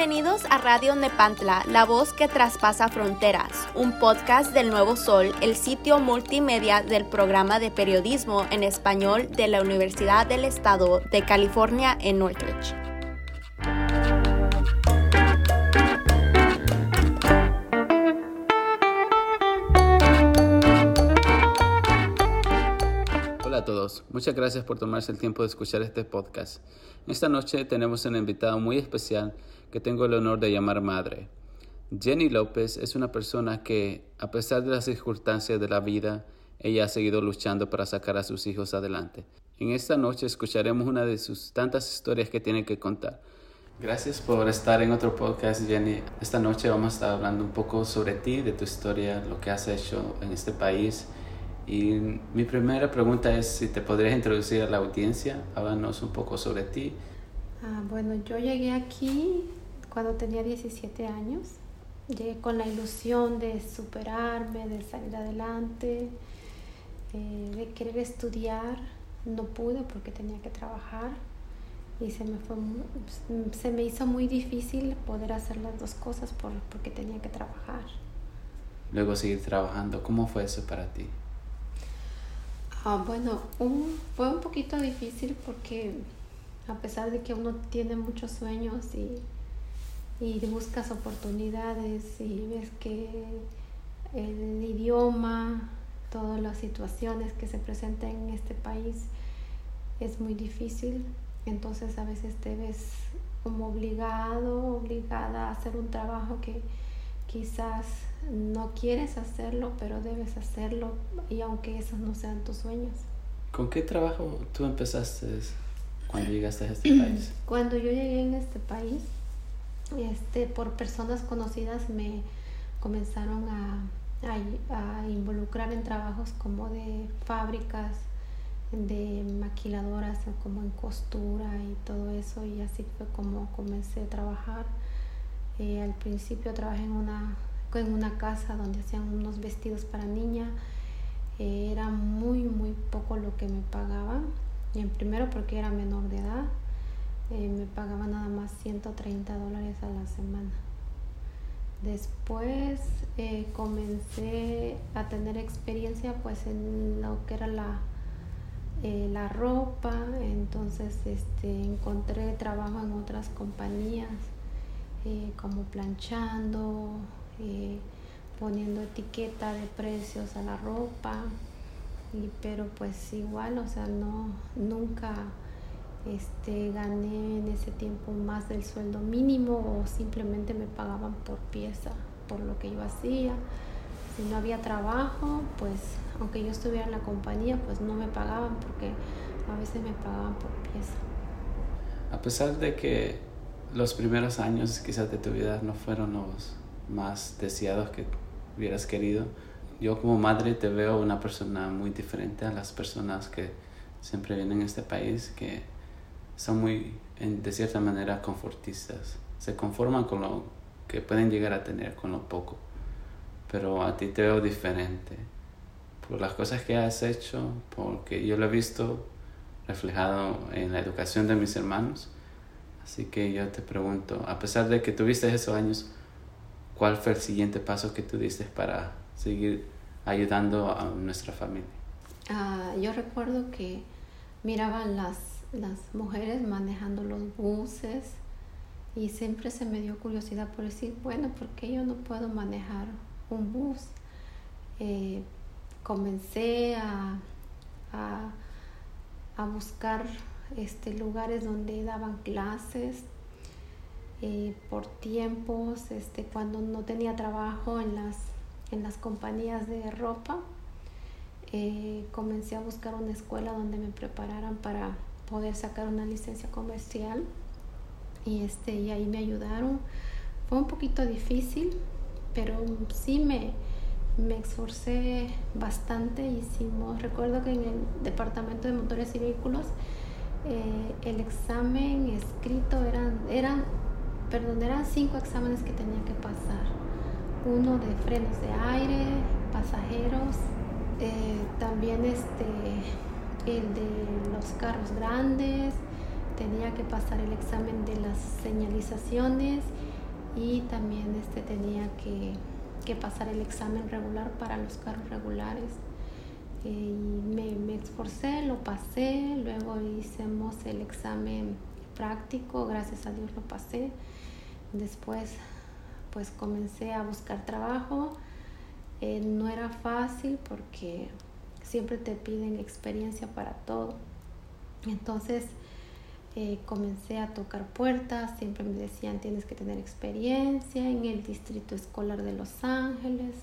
Bienvenidos a Radio Nepantla, la voz que traspasa fronteras, un podcast del Nuevo Sol, el sitio multimedia del programa de periodismo en español de la Universidad del Estado de California en Northridge. Muchas gracias por tomarse el tiempo de escuchar este podcast. Esta noche tenemos una invitada muy especial que tengo el honor de llamar madre. Jenny López es una persona que, a pesar de las circunstancias de la vida, ella ha seguido luchando para sacar a sus hijos adelante. En esta noche escucharemos una de sus tantas historias que tiene que contar. Gracias por estar en otro podcast, Jenny. Esta noche vamos a estar hablando un poco sobre ti, de tu historia, lo que has hecho en este país. Y mi primera pregunta es si te podrías introducir a la audiencia, háblanos un poco sobre ti. Ah, bueno, yo llegué aquí cuando tenía 17 años. Llegué con la ilusión de superarme, de salir adelante, eh, de querer estudiar. No pude porque tenía que trabajar y se me, fue, se me hizo muy difícil poder hacer las dos cosas por, porque tenía que trabajar. Luego seguir trabajando, ¿cómo fue eso para ti? Ah, bueno, un, fue un poquito difícil porque a pesar de que uno tiene muchos sueños y, y buscas oportunidades y ves que el idioma, todas las situaciones que se presentan en este país es muy difícil, entonces a veces te ves como obligado, obligada a hacer un trabajo que quizás no quieres hacerlo, pero debes hacerlo y aunque esos no sean tus sueños. ¿Con qué trabajo tú empezaste cuando llegaste a este país? Cuando yo llegué en este país, este, por personas conocidas me comenzaron a, a, a involucrar en trabajos como de fábricas, de maquiladoras, como en costura y todo eso, y así fue como comencé a trabajar. Eh, al principio trabajé en una, en una casa donde hacían unos vestidos para niña. Eh, era muy, muy poco lo que me pagaban. En primero porque era menor de edad. Eh, me pagaban nada más 130 dólares a la semana. Después comencé a tener experiencia pues en lo que era la, la ropa, entonces este, encontré trabajo en otras compañías eh, como planchando, poniendo etiqueta de precios a la ropa, y, pero pues igual, o sea, no, nunca este, gané en ese tiempo más del sueldo mínimo o simplemente me pagaban por pieza, por lo que yo hacía. Si no había trabajo, pues aunque yo estuviera en la compañía, pues no me pagaban porque a veces me pagaban por pieza. A pesar de que los primeros años quizás de tu vida no fueron los más deseados que hubieras querido. Yo como madre te veo una persona muy diferente a las personas que siempre vienen a este país, que son muy, de cierta manera, confortistas. Se conforman con lo que pueden llegar a tener, con lo poco. Pero a ti te veo diferente por las cosas que has hecho, porque yo lo he visto reflejado en la educación de mis hermanos Así que yo te pregunto, a pesar de que tuviste esos años, ¿cuál fue el siguiente paso que tú diste para seguir ayudando a nuestra familia? Ah, yo recuerdo que miraba las, las mujeres manejando los buses y siempre se me dio curiosidad por decir, bueno, ¿por qué yo no puedo manejar un bus? Eh, comencé a, a, a buscar este, lugares donde daban clases eh, por tiempos, este, cuando no tenía trabajo en las, en las compañías de ropa. Eh, comencé a buscar una escuela donde me prepararan para poder sacar una licencia comercial y, este, y ahí me ayudaron. Fue un poquito difícil, pero sí me, me esforcé bastante. Hicimos, recuerdo que en el departamento de motores y vehículos eh, el examen escrito eran, eran, perdón, eran cinco exámenes que tenía que pasar. Uno de frenos de aire, pasajeros, eh, también este, el de los carros grandes, tenía que pasar el examen de las señalizaciones y también este, tenía que, que pasar el examen regular para los carros regulares. Eh, y me, me esforcé, lo pasé, luego hicimos el examen práctico, gracias a Dios lo pasé. Después pues comencé a buscar trabajo. Eh, no era fácil porque siempre te piden experiencia para todo. Entonces eh, comencé a tocar puertas, siempre me decían tienes que tener experiencia en el distrito escolar de Los Ángeles,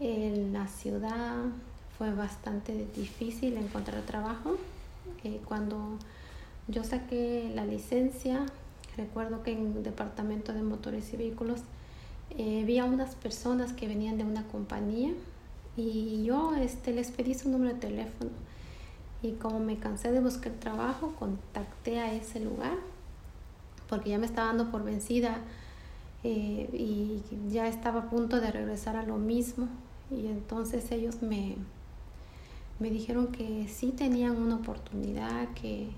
en la ciudad. Fue bastante difícil encontrar trabajo. Eh, cuando yo saqué la licencia, recuerdo que en el departamento de motores y vehículos eh, vi a unas personas que venían de una compañía y yo este, les pedí su número de teléfono. Y como me cansé de buscar trabajo, contacté a ese lugar porque ya me estaba dando por vencida eh, y ya estaba a punto de regresar a lo mismo. Y entonces ellos me, me dijeron que sí tenían una oportunidad, que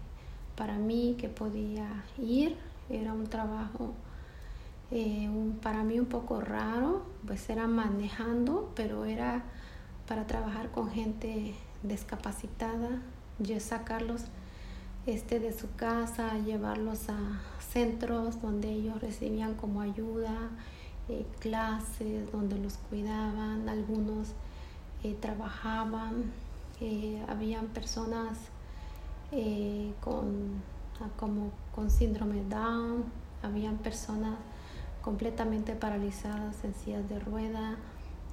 para mí que podía ir, era un trabajo eh, para mí un poco raro, pues era manejando, pero era para trabajar con gente discapacitada, yo sacarlos este, de su casa, llevarlos a centros donde ellos recibían como ayuda, eh, clases donde los cuidaban, algunos eh, trabajaban, habían personas con, como con síndrome Down, habían personas completamente paralizadas en de rueda,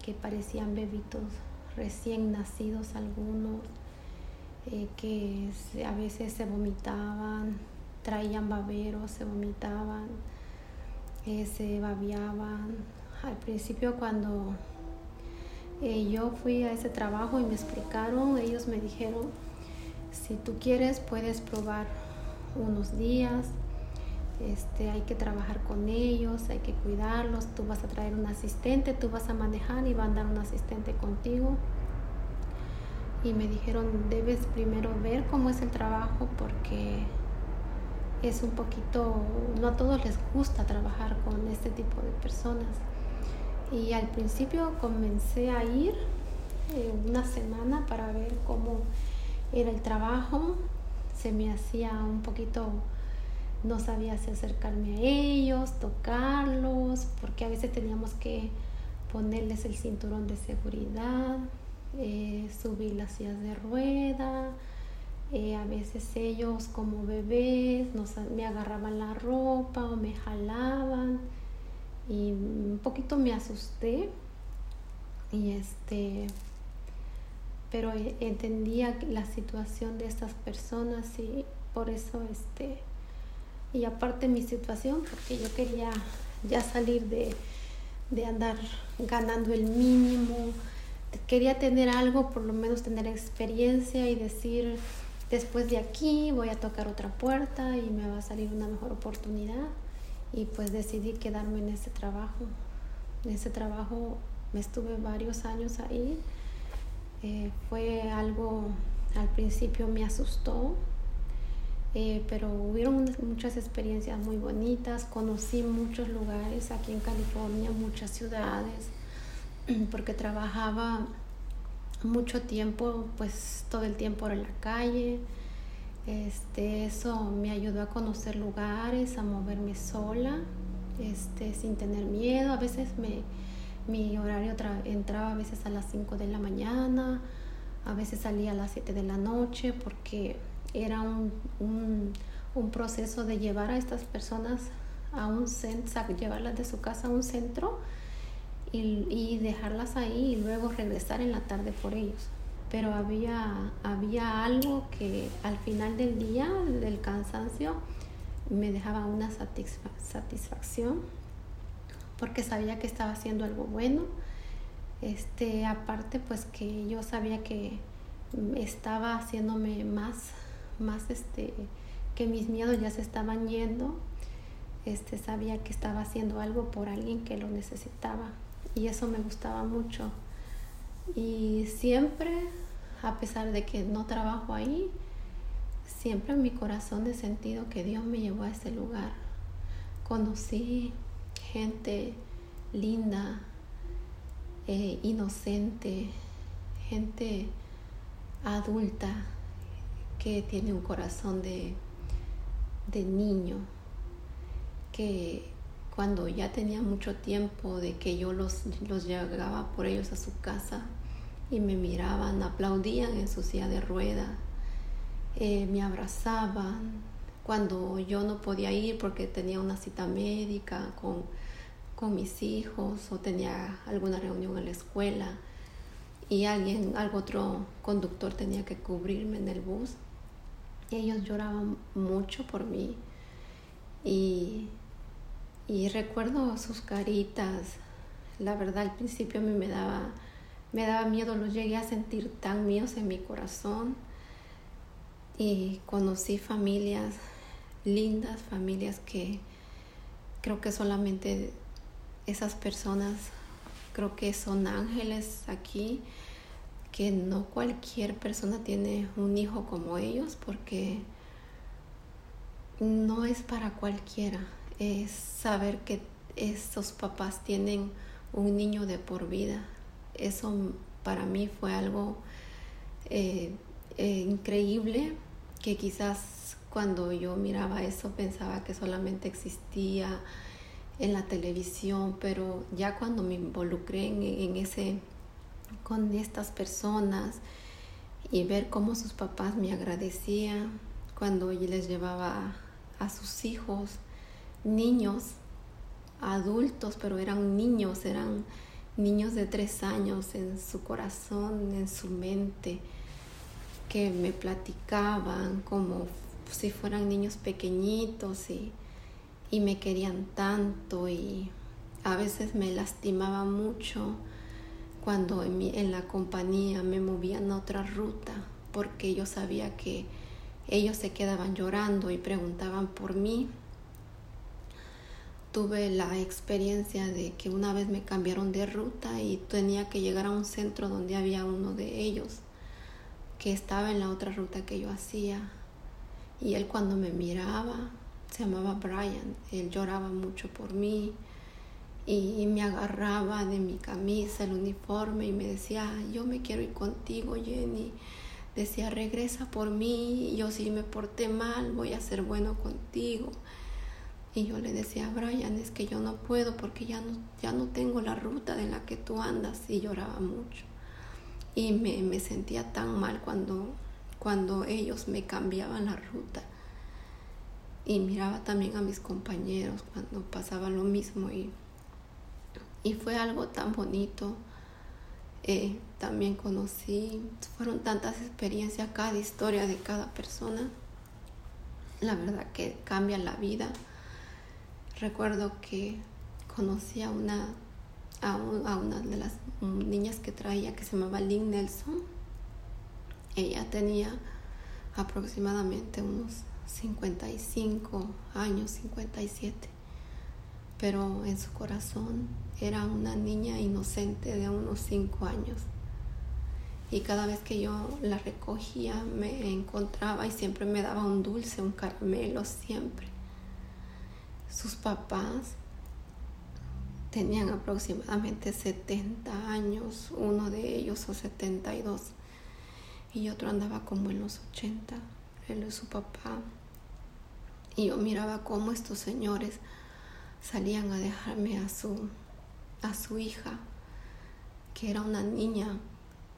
que parecían bebitos recién nacidos algunos, eh, que a veces se vomitaban, traían baberos, se vomitaban, eh, se babiaban. Al principio cuando eh, yo fui a ese trabajo y me explicaron, ellos me dijeron, si tú quieres puedes probar unos días, este, hay que trabajar con ellos, hay que cuidarlos, tú vas a traer un asistente, tú vas a manejar y va a andar un asistente contigo. Y me dijeron, debes primero ver cómo es el trabajo porque es un poquito, no a todos les gusta trabajar con este tipo de personas. Y al principio comencé a ir eh, una semana para ver cómo era el trabajo. Se me hacía un poquito no sabía si acercarme a ellos, tocarlos, porque a veces teníamos que ponerles el cinturón de seguridad, eh, subir las sillas de rueda, eh, a veces ellos como bebés me agarraban la ropa o me jalaban y un poquito me asusté y este pero entendía la situación de estas personas y por eso este y aparte mi situación, porque yo quería ya salir de, andar ganando el mínimo, quería tener algo, por lo menos tener experiencia y decir, después de aquí voy a tocar otra puerta y me va a salir una mejor oportunidad. Y pues decidí quedarme en ese trabajo. En ese trabajo me estuve varios años ahí. Eh, fue algo, al principio me asustó, eh, pero hubieron muchas experiencias muy bonitas, conocí muchos lugares aquí en California, muchas ciudades, porque trabajaba mucho tiempo, pues todo el tiempo en la calle. Este, eso me ayudó a conocer lugares, a moverme sola, este, sin tener miedo. A veces me, mi horario entraba a veces a las 5 de la mañana, a veces salía a las 7 de la noche porque era un, un, proceso de llevar a estas personas a un centro, llevarlas de su casa a un centro y, y, dejarlas ahí y luego regresar en la tarde por ellos. Pero había, había algo que al final del día, del cansancio, me dejaba una satisfacción porque sabía que estaba haciendo algo bueno. Este, aparte, pues que yo sabía que estaba haciéndome más más este, que mis miedos ya se estaban yendo, este, sabía que estaba haciendo algo por alguien que lo necesitaba y eso me gustaba mucho. Y siempre, a pesar de que no trabajo ahí, siempre en mi corazón he sentido que Dios me llevó a ese lugar. Conocí gente linda, eh, inocente, gente adulta que tiene un corazón de, de niño, que cuando ya tenía mucho tiempo de que yo los, los llegaba por ellos a su casa y me miraban, aplaudían en su silla de rueda, eh, me abrazaban cuando yo no podía ir porque tenía una cita médica con, con mis hijos o tenía alguna reunión en la escuela y alguien, algún otro conductor tenía que cubrirme en el bus. ellos lloraban mucho por mí y y recuerdo sus caritas. La verdad, al principio a mí me daba, me daba miedo, los llegué a sentir tan míos en mi corazón. Y conocí familias lindas, familias que creo que solamente esas personas, creo que son ángeles aquí, que no cualquier persona tiene un hijo como ellos, porque no es para cualquiera es saber que estos papás tienen un niño de por vida. Eso para mí fue algo eh, eh, increíble que quizás cuando yo miraba eso pensaba que solamente existía en la televisión, pero ya cuando me involucré en, ese con estas personas y ver cómo sus papás me agradecían cuando yo les llevaba a sus hijos niños, adultos, pero eran niños, eran niños de tres años en su corazón, en su mente, que me platicaban como si fueran niños pequeñitos y, y me querían tanto y a veces me lastimaba mucho cuando en, en la compañía me movían a otra ruta porque yo sabía que ellos se quedaban llorando y preguntaban por mí tuve la experiencia de que una vez me cambiaron de ruta y tenía que llegar a un centro donde había uno de ellos que estaba en la otra ruta que yo hacía. Y él cuando me miraba, se llamaba Brian, él lloraba mucho por mí y me agarraba de mi camisa, el uniforme y me decía, yo me quiero ir contigo, Jenny. Decía, regresa por mí, yo si me porté mal, voy a ser bueno contigo. Y yo le decía Brian, es que yo no puedo porque ya no, ya no tengo la ruta de la que tú andas. Y lloraba mucho. Y me, me sentía tan mal cuando, cuando ellos me cambiaban la ruta. Y miraba también a mis compañeros cuando pasaba lo mismo. Y, y fue algo tan bonito. Eh, también conocí, fueron tantas experiencias, cada historia de cada persona. La verdad que cambia la vida recuerdo que conocí a una, a, una de las niñas que traía que se llamaba Lynn Nelson. Ella tenía aproximadamente unos 55 años, 57, pero en su corazón era una niña inocente de unos 5 años. Y cada vez que yo la recogía me encontraba y siempre me daba un dulce, un caramelo, siempre. Sus papás tenían aproximadamente 70 años, uno de ellos o 72, y otro andaba como en los 80, él y su papá. Y yo miraba cómo estos señores salían a dejarme a su, a su hija, que era una niña,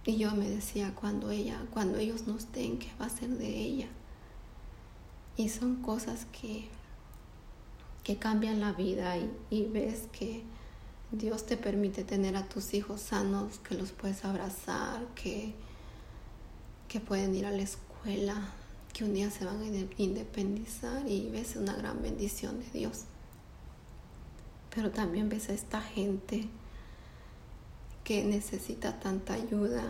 y yo me decía, cuando ella, cuando ellos no estén, ¿qué va a ser de ella? Y son cosas que que cambian la vida y, ves que Dios te permite tener a tus hijos sanos, que los puedes abrazar, que, que pueden ir a la escuela, que un día se van a independizar y ves una gran bendición de Dios. Pero también ves a esta gente que necesita tanta ayuda,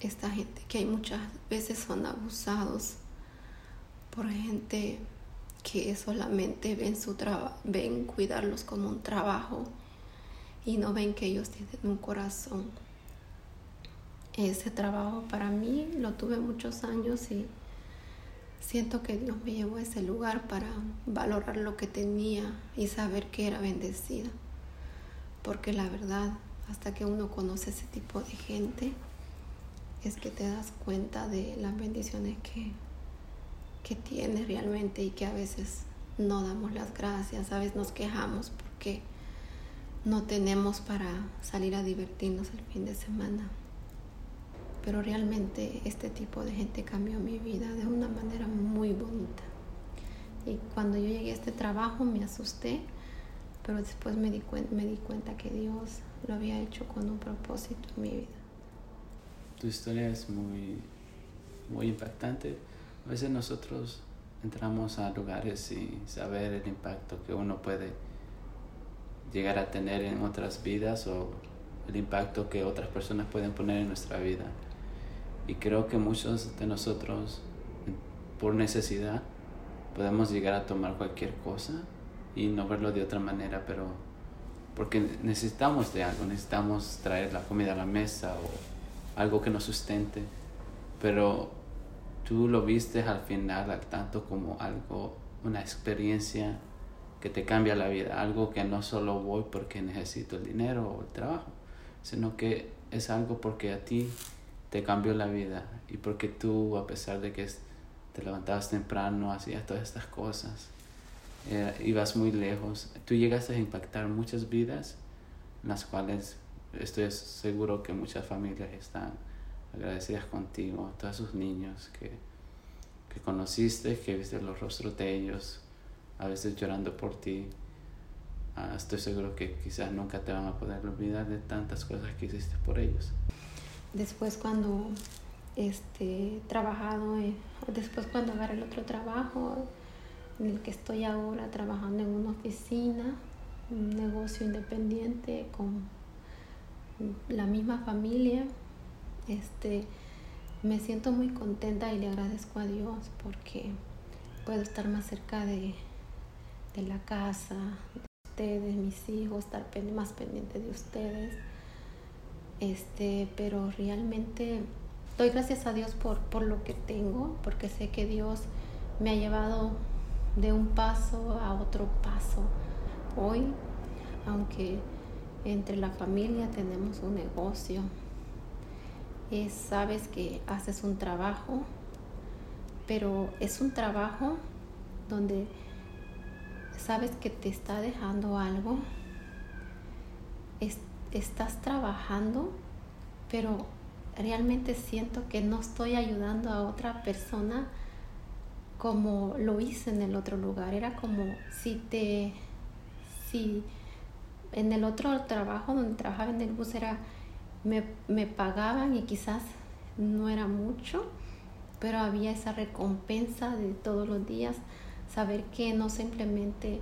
esta gente que hay muchas veces son abusados por gente que solamente ven su trabajo, ven cuidarlos como un trabajo y no ven que ellos tienen un corazón. Ese trabajo para mí lo tuve muchos años y siento que Dios me llevó a ese lugar para valorar lo que tenía y saber que era bendecida. Porque la verdad, hasta que uno conoce ese tipo de gente, es que te das cuenta de las bendiciones que, que tienes realmente y que a veces no damos las gracias, a veces nos quejamos porque no tenemos para salir a divertirnos el fin de semana. Pero realmente este tipo de gente cambió mi vida de una manera muy bonita. Y cuando yo llegué a este trabajo me asusté, pero después me di, me di cuenta que Dios lo había hecho con un propósito en mi vida. Tu historia es muy, muy impactante. A veces nosotros entramos a lugares sin saber el impacto que uno puede llegar a tener en otras vidas o el impacto que otras personas pueden poner en nuestra vida. Y creo que muchos de nosotros, por necesidad, podemos llegar a tomar cualquier cosa y no verlo de otra manera, pero porque necesitamos de algo, necesitamos traer la comida a la mesa o algo que nos sustente, pero tú lo viste al final tanto como algo, una experiencia que te cambia la vida, algo que no solo voy porque necesito el dinero o el trabajo, sino que es algo porque a ti te cambió la vida y porque tú, a pesar de que te levantabas temprano, hacías todas estas cosas, eh, ibas muy lejos, tú llegaste a impactar muchas vidas, las cuales estoy seguro que muchas familias están agradecidas contigo, todos sus niños que, que conociste, que viste los rostros de ellos, a veces llorando por ti. Ah, estoy seguro que quizás nunca te van a poder olvidar de tantas cosas que hiciste por ellos. Después cuando este, trabajado, después cuando agarré el otro trabajo, en el que estoy ahora trabajando en una oficina, un negocio independiente con la misma familia, este, me siento muy contenta y le agradezco a Dios porque puedo estar más cerca de, de la casa, de ustedes, mis hijos, estar más pendiente de ustedes. Este, pero realmente doy gracias a Dios por, por lo que tengo, porque sé que Dios me ha llevado de un paso a otro paso. Hoy, aunque entre la familia tenemos un negocio, es, sabes que haces un trabajo, pero es un trabajo donde sabes que te está dejando algo, estás trabajando, pero realmente siento que no estoy ayudando a otra persona como lo hice en el otro lugar. Era como si te, si en el otro trabajo donde trabajaba en el bus era, me, me pagaban y quizás no era mucho, pero había esa recompensa de todos los días, saber que no simplemente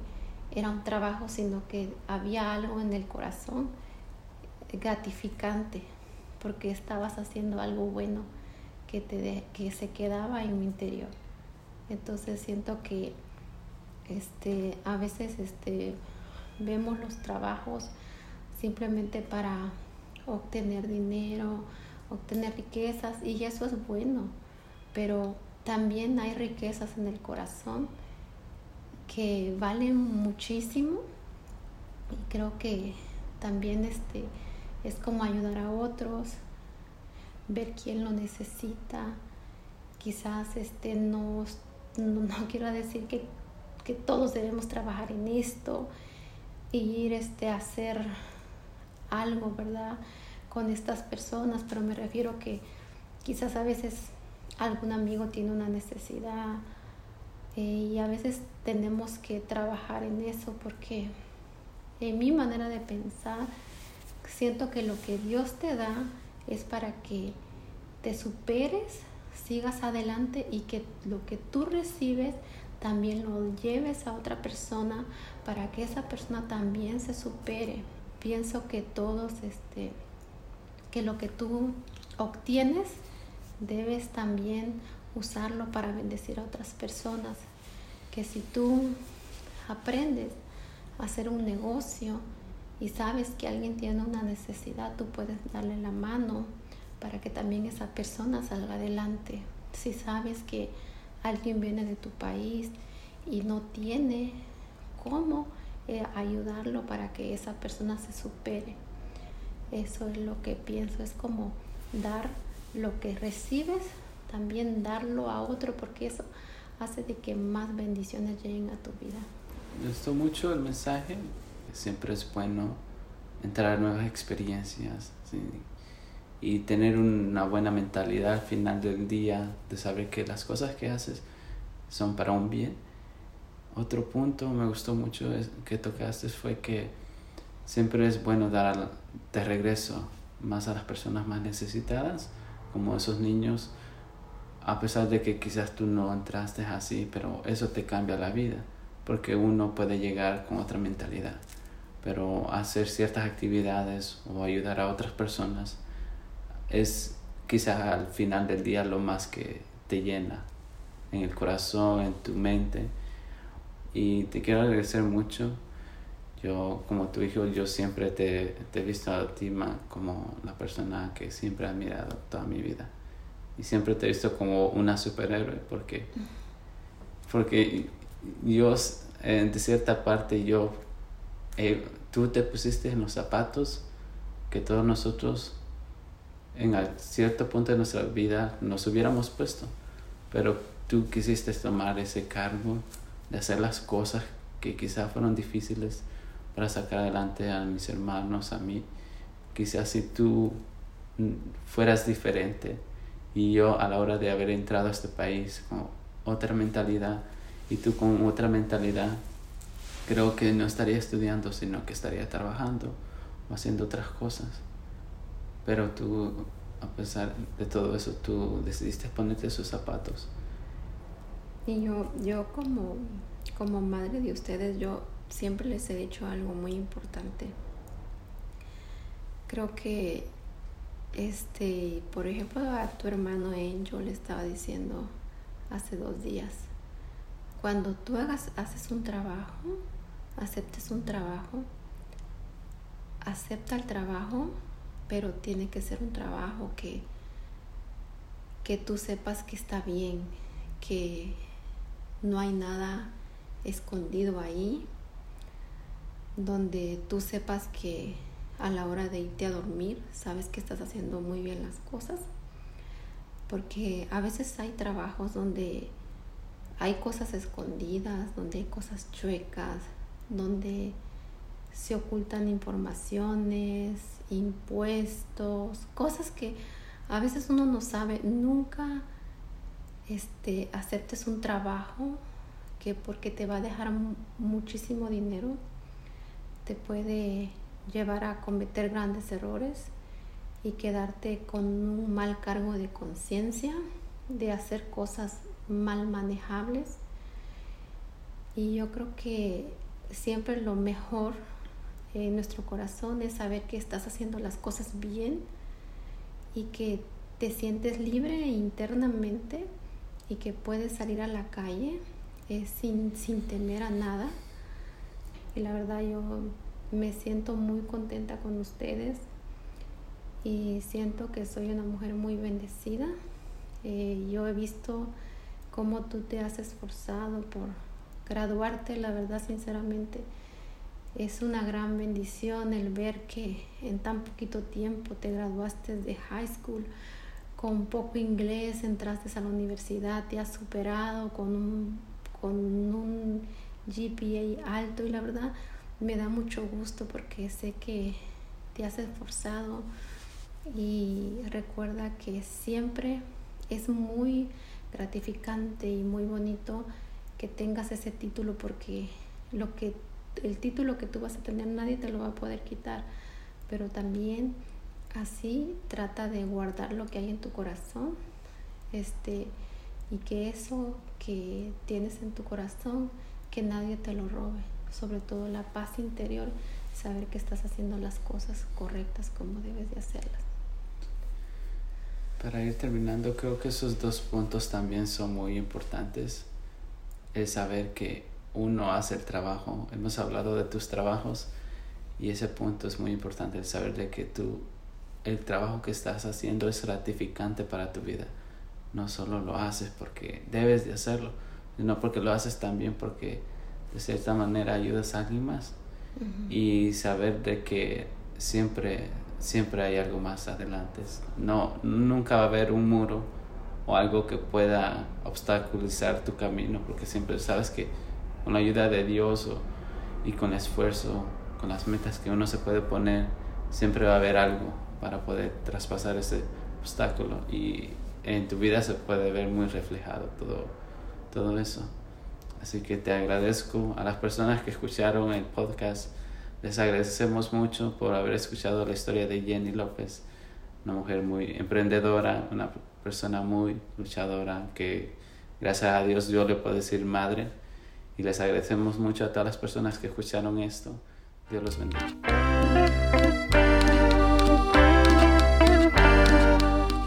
era un trabajo, sino que había algo en el corazón gratificante, porque estabas haciendo algo bueno que, te que se quedaba en mi interior. Entonces siento que este, a veces este, vemos los trabajos simplemente para obtener dinero, obtener riquezas y eso es bueno, pero también hay riquezas en el corazón que valen muchísimo y creo que también este, es como ayudar a otros, ver quién lo necesita, quizás este, no no, quiero decir que, todos debemos trabajar en esto y ir este, a hacer algo, ¿verdad? Con estas personas, pero me refiero que quizás a veces algún amigo tiene una necesidad eh, y a veces tenemos que trabajar en eso porque en mi manera de pensar siento que lo que Dios te da es para que te superes sigas adelante y que lo que tú recibes también lo lleves a otra persona para que esa persona también se supere. Pienso que todos, este, que lo que tú obtienes debes también usarlo para bendecir a otras personas. Que si tú aprendes a hacer un negocio y sabes que alguien tiene una necesidad, tú puedes darle la mano para que también esa persona salga adelante. Si sabes que alguien viene de tu país y no tiene cómo eh, ayudarlo para que esa persona se supere. Eso es lo que pienso, es como dar lo que recibes, también darlo a otro, porque eso hace de que más bendiciones lleguen a tu vida. Me gustó mucho el mensaje, siempre es bueno entrar a nuevas experiencias y tener una buena mentalidad al final del día de saber que las cosas que haces son para un bien. Otro punto me gustó mucho que tocaste fue que siempre es bueno dar de regreso más a las personas más necesitadas, como esos niños, a pesar de que quizás tú no entraste así, pero eso te cambia la vida, porque uno puede llegar con otra mentalidad, pero hacer ciertas actividades o ayudar a otras personas es quizás al final del día lo más que te llena en el corazón, en tu mente. Y te quiero agradecer mucho. Yo, como tu hijo, yo siempre te, te he visto a ti como la persona que siempre he admirado toda mi vida. Y siempre te he visto como una superhéroe porque, porque yo, de cierta parte, yo, eh, tú te pusiste en los zapatos que todos nosotros en cierto punto de nuestra vida nos hubiéramos puesto, pero tú quisiste tomar ese cargo de hacer las cosas que quizás fueron difíciles para sacar adelante a mis hermanos, a mí. Quizás si tú fueras diferente y yo a la hora de haber entrado a este país con otra mentalidad y tú con otra mentalidad, creo que no estaría estudiando, sino que estaría trabajando o haciendo otras cosas. Pero tú, a pesar de todo eso, tú decidiste ponerte sus zapatos. Y yo, yo como, como madre de ustedes, yo siempre les he dicho algo muy importante. Creo que, este, por ejemplo, a tu hermano yo le estaba diciendo hace dos días, cuando tú hagas, haces un trabajo, aceptes un trabajo, acepta el trabajo pero tiene que ser un trabajo que, que tú sepas que está bien, que no hay nada escondido ahí, donde tú sepas que a la hora de irte a dormir sabes que estás haciendo muy bien las cosas, porque a veces hay trabajos donde hay cosas escondidas, donde hay cosas chuecas, donde se ocultan informaciones, impuestos, cosas que a veces uno no sabe. Nunca este, aceptes un trabajo que porque te va a dejar muchísimo dinero, te puede llevar a cometer grandes errores y quedarte con un mal cargo de conciencia, de hacer cosas mal manejables. Y yo creo que siempre lo mejor en nuestro corazón es saber que estás haciendo las cosas bien y que te sientes libre internamente y que puedes salir a la calle eh, sin, sin temer a nada. Y la verdad yo me siento muy contenta con ustedes y siento que soy una mujer muy bendecida. Eh, yo he visto cómo tú te has esforzado por graduarte, la verdad sinceramente es una gran bendición el ver que en tan poquito tiempo te graduaste de high school con poco inglés, entraste a la universidad, te has superado con un, con un GPA alto y la verdad me da mucho gusto porque sé que te has esforzado y recuerda que siempre es muy gratificante y muy bonito que tengas ese título porque lo que el título que tú vas a tener nadie te lo va a poder quitar, pero también así trata de guardar lo que hay en tu corazón, este, y que eso que tienes en tu corazón, que nadie te lo robe, sobre todo la paz interior, saber que estás haciendo las cosas correctas como debes de hacerlas. Para ir terminando, creo que esos dos puntos también son muy importantes. El saber que uno hace el trabajo. Hemos hablado de tus trabajos y ese punto es muy importante, el saber de que tú, el trabajo que estás haciendo es gratificante para tu vida. no solo lo haces porque debes de hacerlo, sino porque lo haces también porque de cierta manera ayudas a alguien más. Y saber de que siempre, siempre hay algo más adelante. No, nunca va a haber un muro o algo que pueda obstaculizar tu camino, porque siempre sabes que con la ayuda de Dios y con esfuerzo, con las metas que uno se puede poner, siempre va a haber algo para poder traspasar ese obstáculo y en tu vida se puede ver muy reflejado todo, todo eso. Así que te agradezco a las personas que escucharon el podcast. Les agradecemos mucho por haber escuchado la historia de Jenny López, una mujer muy emprendedora, una persona muy luchadora que gracias a Dios yo le puedo decir madre. Y les agradecemos mucho a todas las personas que escucharon esto. Dios los bendiga.